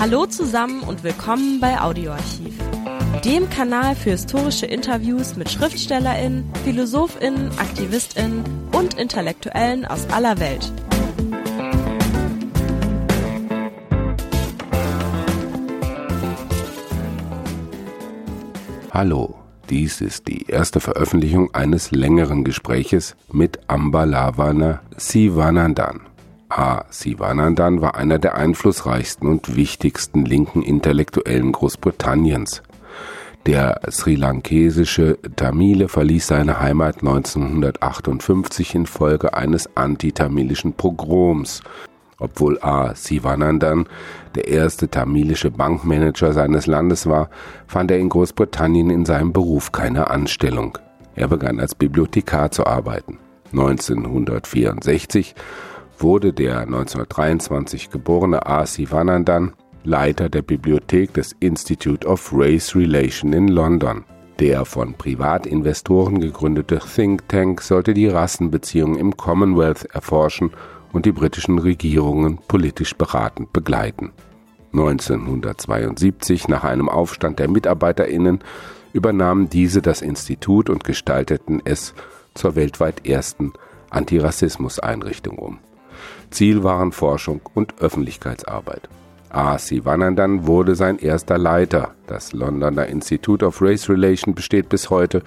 Hallo zusammen und willkommen bei Audioarchiv, dem Kanal für historische Interviews mit Schriftstellerinnen, Philosophinnen, Aktivistinnen und Intellektuellen aus aller Welt. Hallo, dies ist die erste Veröffentlichung eines längeren Gespräches mit Ambalavana Sivanandan. A. Sivanandan war einer der einflussreichsten und wichtigsten linken Intellektuellen Großbritanniens. Der sri-lankesische Tamile verließ seine Heimat 1958 infolge eines antitamilischen Pogroms. Obwohl A. Sivanandan der erste tamilische Bankmanager seines Landes war, fand er in Großbritannien in seinem Beruf keine Anstellung. Er begann als Bibliothekar zu arbeiten. 1964 wurde der 1923 geborene A. Sivanandan Leiter der Bibliothek des Institute of Race Relation in London. Der von Privatinvestoren gegründete Think Tank sollte die Rassenbeziehungen im Commonwealth erforschen und die britischen Regierungen politisch beratend begleiten. 1972, nach einem Aufstand der Mitarbeiterinnen, übernahmen diese das Institut und gestalteten es zur weltweit ersten Antirassismus-Einrichtung um. Ziel waren Forschung und Öffentlichkeitsarbeit. A. Sivanandan wurde sein erster Leiter. Das Londoner Institute of Race Relation besteht bis heute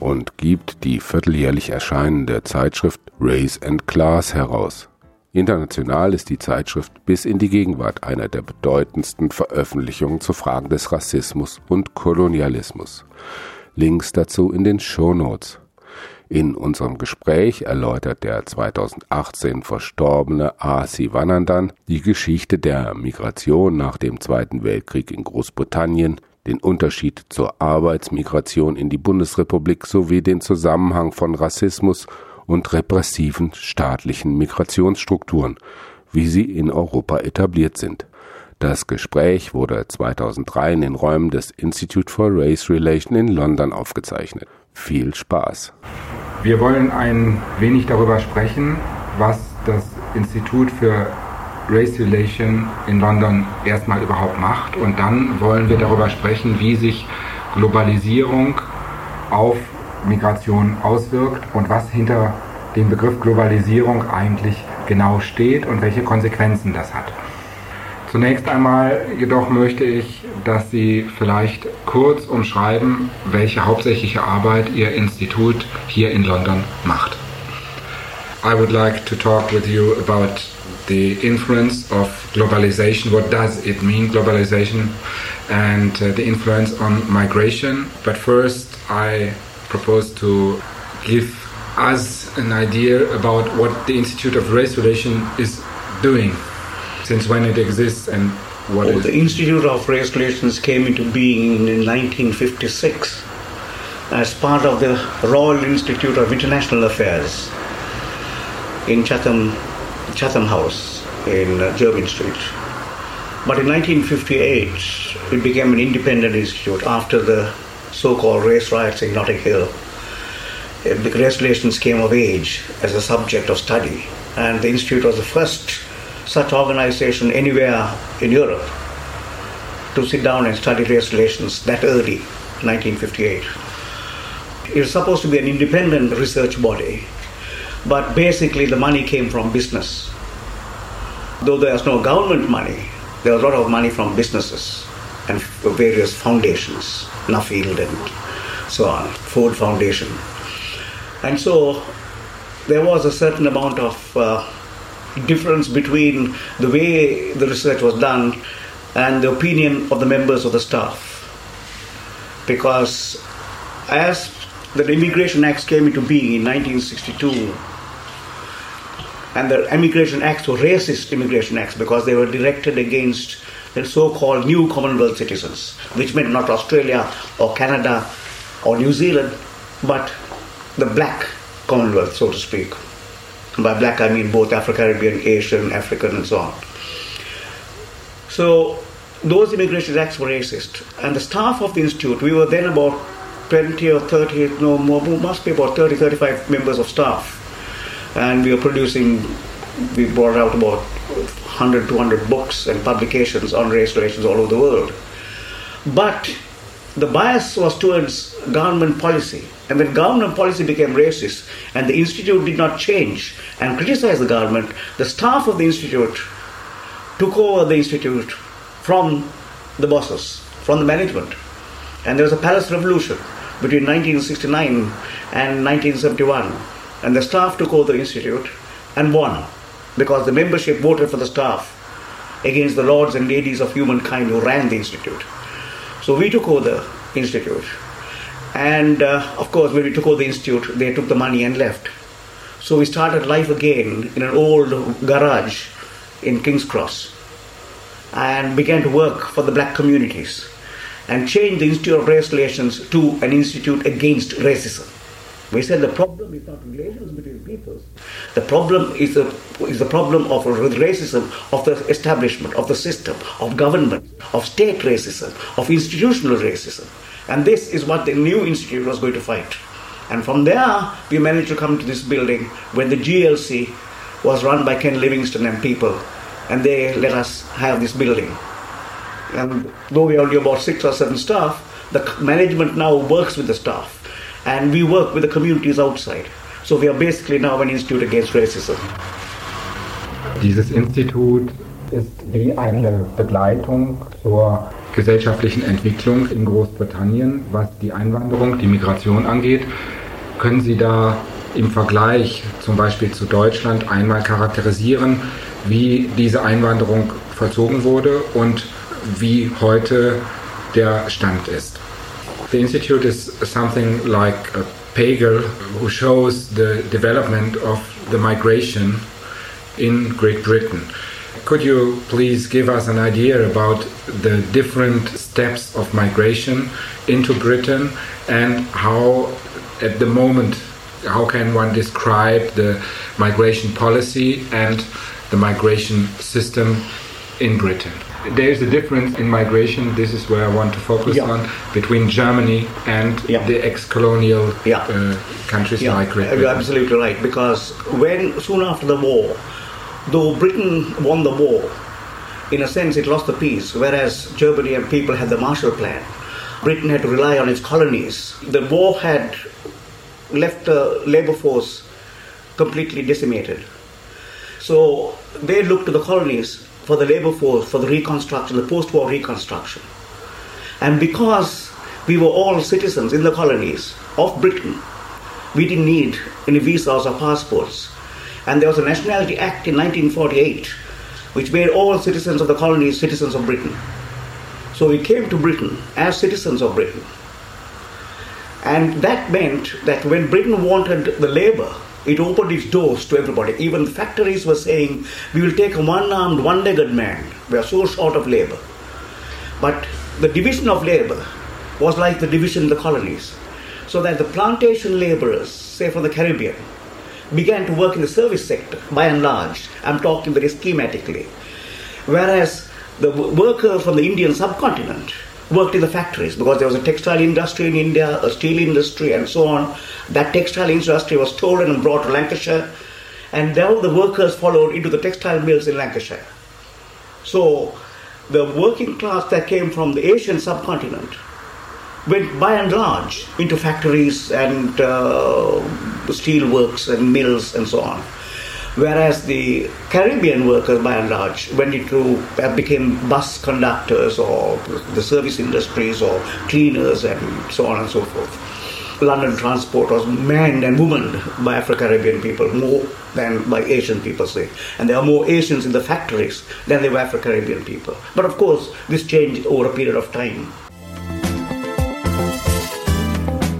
und gibt die vierteljährlich erscheinende Zeitschrift Race and Class heraus. International ist die Zeitschrift bis in die Gegenwart einer der bedeutendsten Veröffentlichungen zu Fragen des Rassismus und Kolonialismus. Links dazu in den Show Notes. In unserem Gespräch erläutert der 2018 verstorbene A. Sivanandan die Geschichte der Migration nach dem Zweiten Weltkrieg in Großbritannien, den Unterschied zur Arbeitsmigration in die Bundesrepublik sowie den Zusammenhang von Rassismus und repressiven staatlichen Migrationsstrukturen, wie sie in Europa etabliert sind. Das Gespräch wurde 2003 in den Räumen des Institute for Race Relation in London aufgezeichnet. Viel Spaß! Wir wollen ein wenig darüber sprechen, was das Institut für Race Relation in London erstmal überhaupt macht. Und dann wollen wir darüber sprechen, wie sich Globalisierung auf Migration auswirkt und was hinter dem Begriff Globalisierung eigentlich genau steht und welche Konsequenzen das hat. Zunächst einmal jedoch möchte ich, dass Sie vielleicht kurz umschreiben, welche hauptsächliche Arbeit Ihr Institut hier in London macht. I would like to talk with you about the influence of globalization. What does it mean, globalization, and uh, the influence on migration? But first, I propose to give us an idea about what the Institute of Race Relation is doing since when it exists and what oh, The Institute of Race Relations came into being in 1956 as part of the Royal Institute of International Affairs in Chatham, Chatham House in uh, Jermyn Street. But in 1958, it became an independent institute after the so-called race riots in Notting Hill. Uh, the race relations came of age as a subject of study, and the institute was the first such organization anywhere in Europe to sit down and study race relations that early, 1958. It was supposed to be an independent research body, but basically the money came from business. Though there was no government money, there was a lot of money from businesses and various foundations, Nuffield and so on, Ford Foundation. And so there was a certain amount of uh, difference between the way the research was done and the opinion of the members of the staff. Because as the Immigration Acts came into being in 1962, and the Immigration Acts were racist immigration acts because they were directed against the so-called new Commonwealth citizens, which meant not Australia or Canada or New Zealand, but the black Commonwealth, so to speak. By black, I mean both Afro Caribbean, Asian, African, and so on. So those immigration acts were racist. And the staff of the institute, we were then about 20 or 30, no more, must be about 30, 35 members of staff. And we were producing, we brought out about 100, 200 books and publications on race relations all over the world. But the bias was towards government policy. And when government policy became racist and the institute did not change and criticize the government, the staff of the institute took over the institute from the bosses, from the management. And there was a palace revolution between 1969 and 1971. And the staff took over the institute and won because the membership voted for the staff against the lords and ladies of humankind who ran the institute. So we took over the institute. And uh, of course, when we took over the institute, they took the money and left. So we started life again in an old garage in King's Cross and began to work for the black communities and changed the Institute of Race Relations to an institute against racism. We said the problem is not relations between peoples. The problem is the, is the problem of racism of the establishment, of the system, of government, of state racism, of institutional racism. And this is what the new institute was going to fight. And from there, we managed to come to this building when the GLC was run by Ken Livingstone and people. And they let us have this building. And though we only about six or seven staff, the management now works with the staff and we work with the communities outside. So we are basically now an institute against racism. Dieses Institut ist wie eine Begleitung zur gesellschaftlichen Entwicklung in Großbritannien, was die Einwanderung, die Migration angeht. Können Sie da im Vergleich zum Beispiel zu Deutschland einmal charakterisieren, wie diese Einwanderung vollzogen wurde und wie heute der Stand ist? The Institute is something like a pager who shows the development of the migration in Great Britain. Could you please give us an idea about the different steps of migration into Britain and how, at the moment, how can one describe the migration policy and the migration system in Britain? There's a difference in migration. This is where I want to focus yeah. on between Germany and yeah. the ex-colonial yeah. uh, countries like Great Britain. You're absolutely right because when soon after the war, though Britain won the war, in a sense it lost the peace, whereas Germany and people had the Marshall Plan. Britain had to rely on its colonies. The war had left the labor force completely decimated. So they looked to the colonies for the labor force, for the reconstruction, the post war reconstruction. And because we were all citizens in the colonies of Britain, we didn't need any visas or passports. And there was a Nationality Act in 1948 which made all citizens of the colonies citizens of Britain. So we came to Britain as citizens of Britain. And that meant that when Britain wanted the labor it opened its doors to everybody. Even factories were saying, we will take a one armed, one legged man. We are so short of labor. But the division of labor was like the division in the colonies. So that the plantation laborers, say from the Caribbean, began to work in the service sector by and large. I'm talking very schematically. Whereas the worker from the Indian subcontinent worked in the factories because there was a textile industry in India, a steel industry, and so on. That textile industry was stolen and brought to Lancashire, and now the workers followed into the textile mills in Lancashire. So the working class that came from the Asian subcontinent went by and large into factories and uh, steel works and mills and so on whereas the Caribbean workers, by and large, went into became bus conductors or the service industries or cleaners and so on and so forth. London transport was manned and womaned by Afro-Caribbean people more than by Asian people, say. And there are more Asians in the factories than there were Afro-Caribbean people. But of course, this changed over a period of time.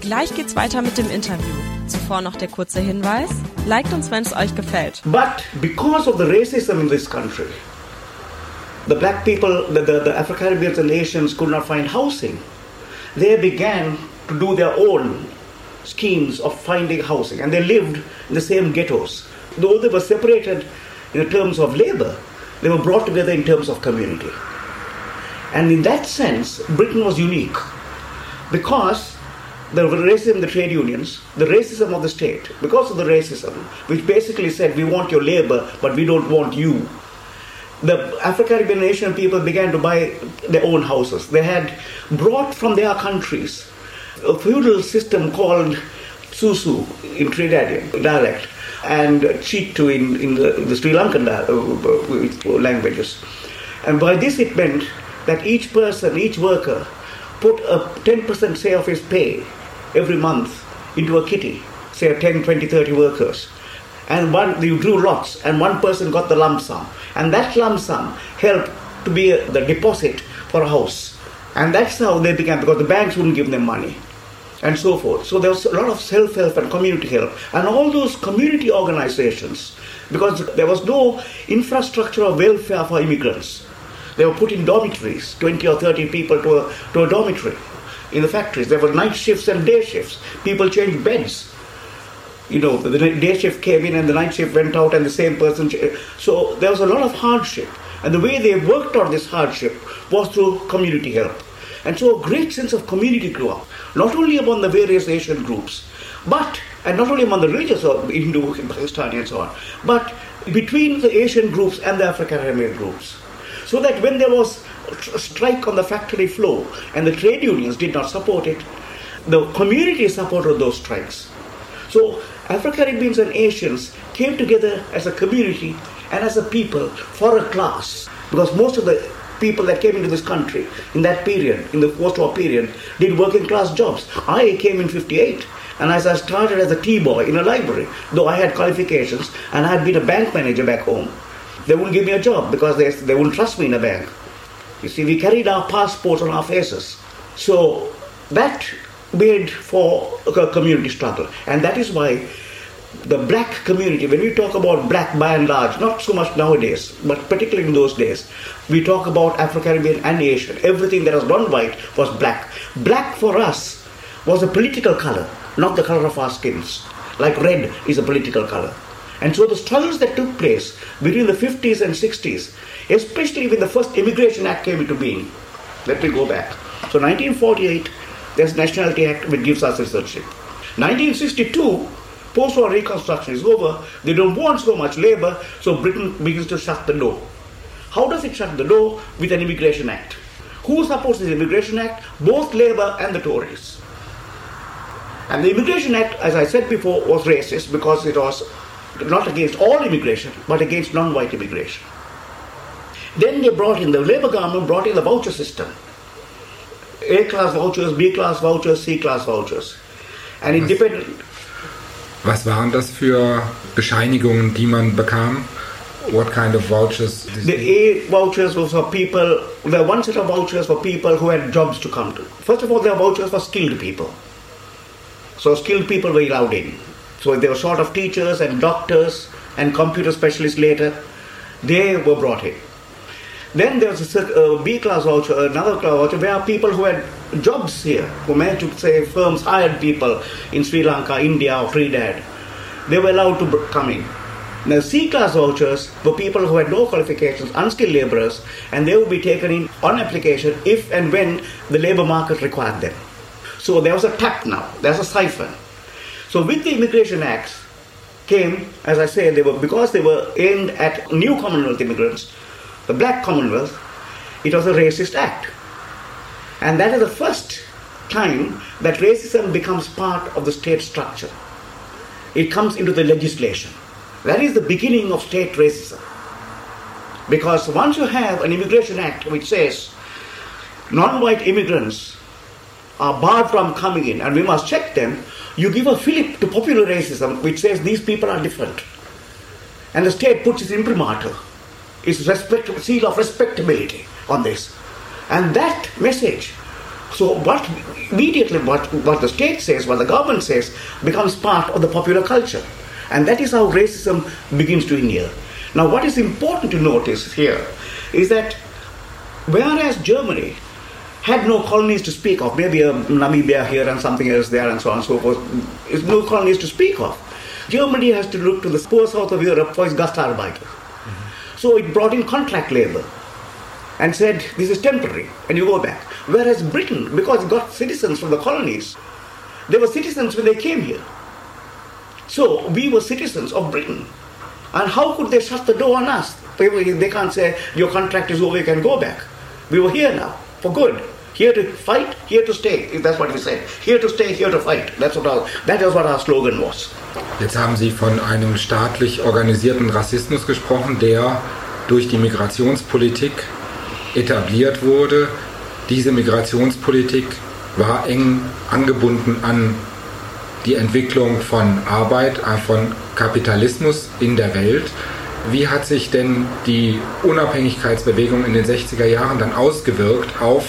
Gleich geht's weiter mit dem Interview. Zuvor noch der kurze Hinweis. Liked uns, wenn es euch gefällt. But because of the racism in this country, the black people, the, the, the Afro-Caribbeans and Asians could not find housing. They began to do their own schemes of finding housing and they lived in the same ghettos. Though they were separated in terms of labor, they were brought together in terms of community. And in that sense, Britain was unique because the racism the trade unions, the racism of the state, because of the racism, which basically said we want your labor, but we don't want you. the African Caribbean Asian people began to buy their own houses. They had brought from their countries a feudal system called Susu in Trinidadian dialect and Chitu in, in the, the Sri Lankan uh, languages. And by this it meant that each person, each worker, put a 10% say of his pay every month into a kitty, say 10, 20, 30 workers. And one, you drew lots, and one person got the lump sum. And that lump sum helped to be the deposit for a house. And that's how they began, because the banks wouldn't give them money and so forth. So there was a lot of self help and community help. And all those community organizations, because there was no infrastructure of welfare for immigrants, they were put in dormitories, 20 or 30 people to a, to a dormitory in the factories. There were night shifts and day shifts. People changed beds. You know, the day shift came in and the night shift went out, and the same person. So there was a lot of hardship. And the way they worked on this hardship was through community help. And so a great sense of community grew up, not only among the various Asian groups, but, and not only among the religious or Hindu, Pakistani, and so on, but between the Asian groups and the African American groups. So that when there was strike on the factory floor and the trade unions did not support it, the community supported those strikes. So Afro-Caribbeans and Asians came together as a community and as a people for a class because most of the people that came into this country in that period, in the post-war period, did working class jobs. I came in 58 and as I started as a tea boy in a library, though I had qualifications and I had been a bank manager back home, they wouldn't give me a job because they, they wouldn't trust me in a bank. You see, we carried our passports on our faces. So that made for a community struggle. And that is why the black community, when we talk about black by and large, not so much nowadays, but particularly in those days, we talk about Afro-Caribbean and Asian. Everything that was non-white was black. Black for us was a political color, not the color of our skins. Like red is a political color. And so the struggles that took place between the 50s and 60s, especially when the first Immigration Act came into being, let me go back. So 1948, there's Nationality Act which gives us citizenship. 1962, post-war reconstruction is over. They don't want so much labor, so Britain begins to shut the door. How does it shut the door? With an Immigration Act. Who supports this Immigration Act? Both Labour and the Tories. And the Immigration Act, as I said before, was racist because it was not against all immigration, but against non-white immigration. Then they brought in, the Labour government brought in the voucher system. A-class vouchers, B-class vouchers, C-class vouchers. And it depended... Was waren das für Bescheinigungen, die man bekam? What kind of vouchers? The A vouchers was for people, there were one set of vouchers for people who had jobs to come to. First of all, there were vouchers for skilled people. So skilled people were allowed in. So they were short of teachers and doctors and computer specialists later. They were brought in. Then there's a uh, B class voucher, another class voucher, where people who had jobs here, who managed to say firms hired people in Sri Lanka, India, or Trinidad. They were allowed to come in. Now, C class vouchers were people who had no qualifications, unskilled laborers, and they would be taken in on application if and when the labor market required them. So there was a tap now, there's a siphon. So with the Immigration Acts came, as I say, they were because they were aimed at new Commonwealth immigrants, the black Commonwealth, it was a racist act. And that is the first time that racism becomes part of the state structure. It comes into the legislation. That is the beginning of state racism. Because once you have an immigration act which says non white immigrants are barred from coming in and we must check them, you give a fillip to popular racism which says these people are different. And the state puts its imprimatur, its respect, seal of respectability on this. And that message, so what immediately what, what the state says, what the government says, becomes part of the popular culture. And that is how racism begins to inhere. Now, what is important to notice here is that whereas Germany had no colonies to speak of, maybe a Namibia here and something else there and so on and so forth. There's no colonies to speak of. Germany has to look to the poor south of Europe for its Gastarbeiter. So it brought in contract labor and said, this is temporary, and you go back. Whereas Britain, because it got citizens from the colonies, they were citizens when they came here. So we were citizens of Britain. And how could they shut the door on us? They can't say, your contract is over, you can go back. We were here now, for good. Here to fight, here to stay. That's what we said. Here to stay, here to fight. That's what our, that is what our slogan was. Jetzt haben Sie von einem staatlich organisierten Rassismus gesprochen, der durch die Migrationspolitik etabliert wurde. Diese Migrationspolitik war eng angebunden an die Entwicklung von Arbeit, äh, von Kapitalismus in der Welt. Wie hat sich denn die Unabhängigkeitsbewegung in den 60er Jahren dann ausgewirkt auf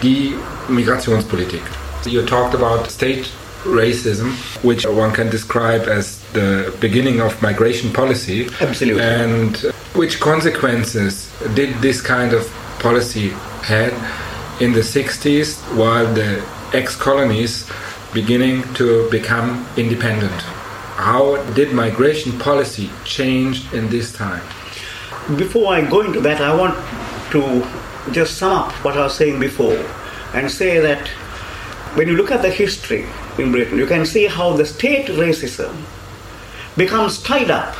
die Migrationspolitik? You talked about state racism, which one can describe as the beginning of migration policy. Absolutely. And which consequences did this kind of policy had in the 60s while the ex-colonies beginning to become independent? How did migration policy change in this time? Before I go into that, I want to just sum up what I was saying before and say that when you look at the history in Britain, you can see how the state racism becomes tied up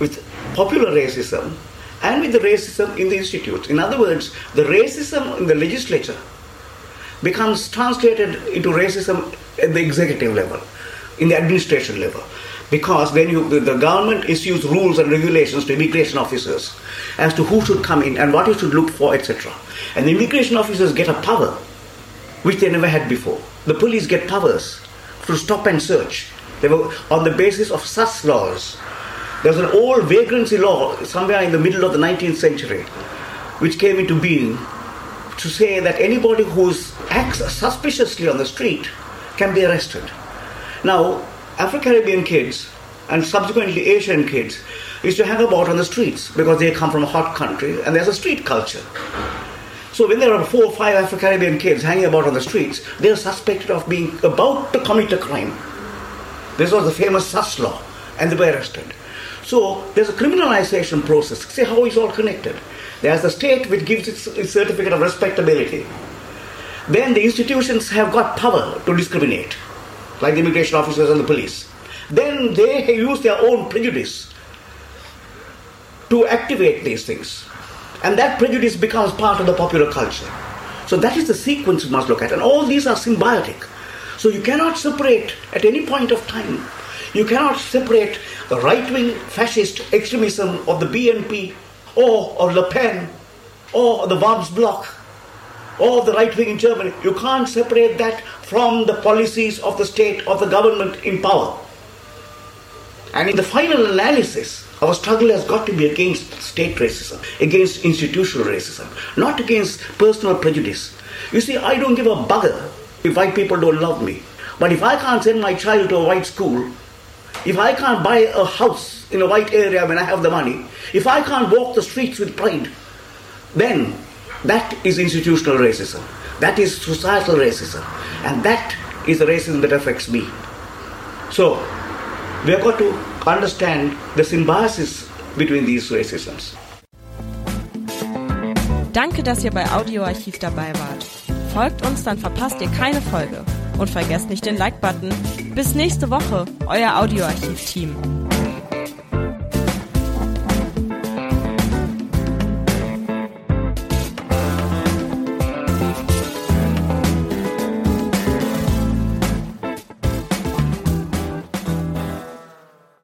with popular racism and with the racism in the institutes. In other words, the racism in the legislature becomes translated into racism at the executive level, in the administration level. Because when you, the government issues rules and regulations to immigration officers as to who should come in and what you should look for, etc. And the immigration officers get a power which they never had before. The police get powers to stop and search. They were on the basis of sus laws. There's an old vagrancy law somewhere in the middle of the 19th century which came into being to say that anybody who acts suspiciously on the street can be arrested. Now, Afro Caribbean kids and subsequently Asian kids used to hang about on the streets because they come from a hot country and there's a street culture. So when there are four or five Afro Caribbean kids hanging about on the streets, they are suspected of being about to commit a crime. This was the famous sus law, and they were arrested. So there's a criminalization process. See how it's all connected. There's the state which gives its, its certificate of respectability. Then the institutions have got power to discriminate, like the immigration officers and the police. Then they use their own prejudice to activate these things. And that prejudice becomes part of the popular culture. So that is the sequence you must look at. And all these are symbiotic. So you cannot separate at any point of time. You cannot separate the right wing fascist extremism of the BNP or of Le Pen or the Vlaams Blok or the right wing in Germany. You can't separate that from the policies of the state, of the government in power. And in the final analysis, our struggle has got to be against state racism, against institutional racism, not against personal prejudice. You see, I don't give a bugger if white people don't love me. But if I can't send my child to a white school, if I can't buy a house in a white area when I have the money, if I can't walk the streets with pride, then that is institutional racism. That is societal racism. And that is the racism that affects me. So, we have got to understand the symbiosis between these racisms. Danke, dass ihr bei Audioarchiv dabei wart. Folgt uns, dann verpasst ihr keine Folge. Und vergesst nicht den Like-Button. Bis nächste Woche, euer Audioarchiv-Team.